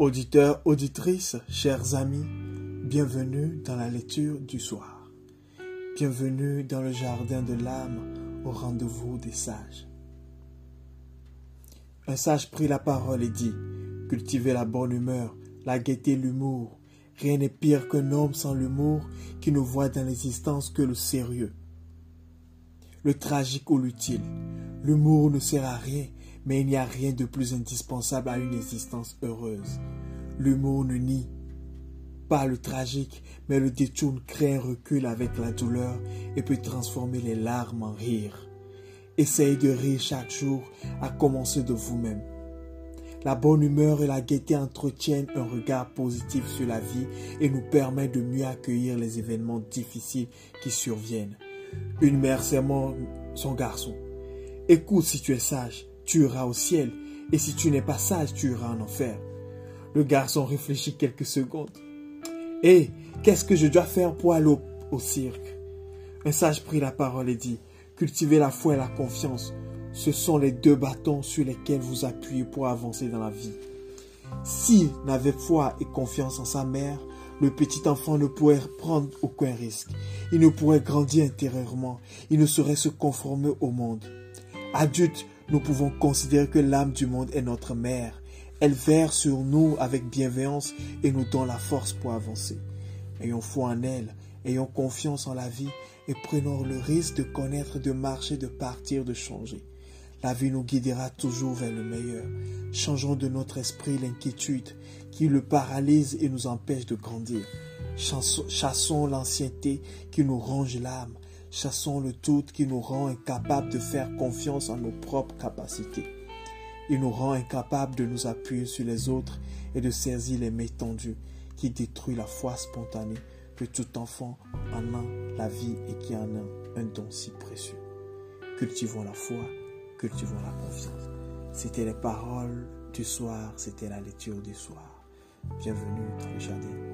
Auditeurs, auditrices, chers amis, bienvenue dans la lecture du soir. Bienvenue dans le jardin de l'âme au rendez-vous des sages. Un sage prit la parole et dit, cultivez la bonne humeur, la gaieté, l'humour. Rien n'est pire qu'un homme sans l'humour qui ne voit dans l'existence que le sérieux, le tragique ou l'utile. L'humour ne sert à rien mais il n'y a rien de plus indispensable à une existence heureuse. L'humour ne nie pas le tragique, mais le détourne, crée un recul avec la douleur et peut transformer les larmes en rire. Essayez de rire chaque jour, à commencer de vous-même. La bonne humeur et la gaieté entretiennent un regard positif sur la vie et nous permettent de mieux accueillir les événements difficiles qui surviennent. Une mère sermonne son garçon. Écoute si tu es sage, tu iras au ciel, et si tu n'es pas sage, tu iras en enfer. Le garçon réfléchit quelques secondes. Hé, qu'est-ce que je dois faire pour aller au, cirque? Un sage prit la parole et dit, cultivez la foi et la confiance. Ce sont les deux bâtons sur lesquels vous appuyez pour avancer dans la vie. S'il n'avait foi et confiance en sa mère, le petit enfant ne pourrait prendre aucun risque. Il ne pourrait grandir intérieurement. Il ne saurait se conformer au monde. Adulte, nous pouvons considérer que l'âme du monde est notre mère. Elle verse sur nous avec bienveillance et nous donne la force pour avancer. Ayons foi en elle, ayons confiance en la vie et prenons le risque de connaître, de marcher, de partir, de changer. La vie nous guidera toujours vers le meilleur. Changeons de notre esprit l'inquiétude qui le paralyse et nous empêche de grandir. Chassons l'ancienneté qui nous ronge l'âme. Chassons le tout qui nous rend incapables de faire confiance en nos propres capacités. Il nous rend incapables de nous appuyer sur les autres et de saisir les mains tendues qui détruit la foi spontanée que tout enfant en a la vie et qui en a un don si précieux. Cultivons la foi, cultivons la confiance. C'était les paroles du soir, c'était la lecture du soir. Bienvenue dans le jardin.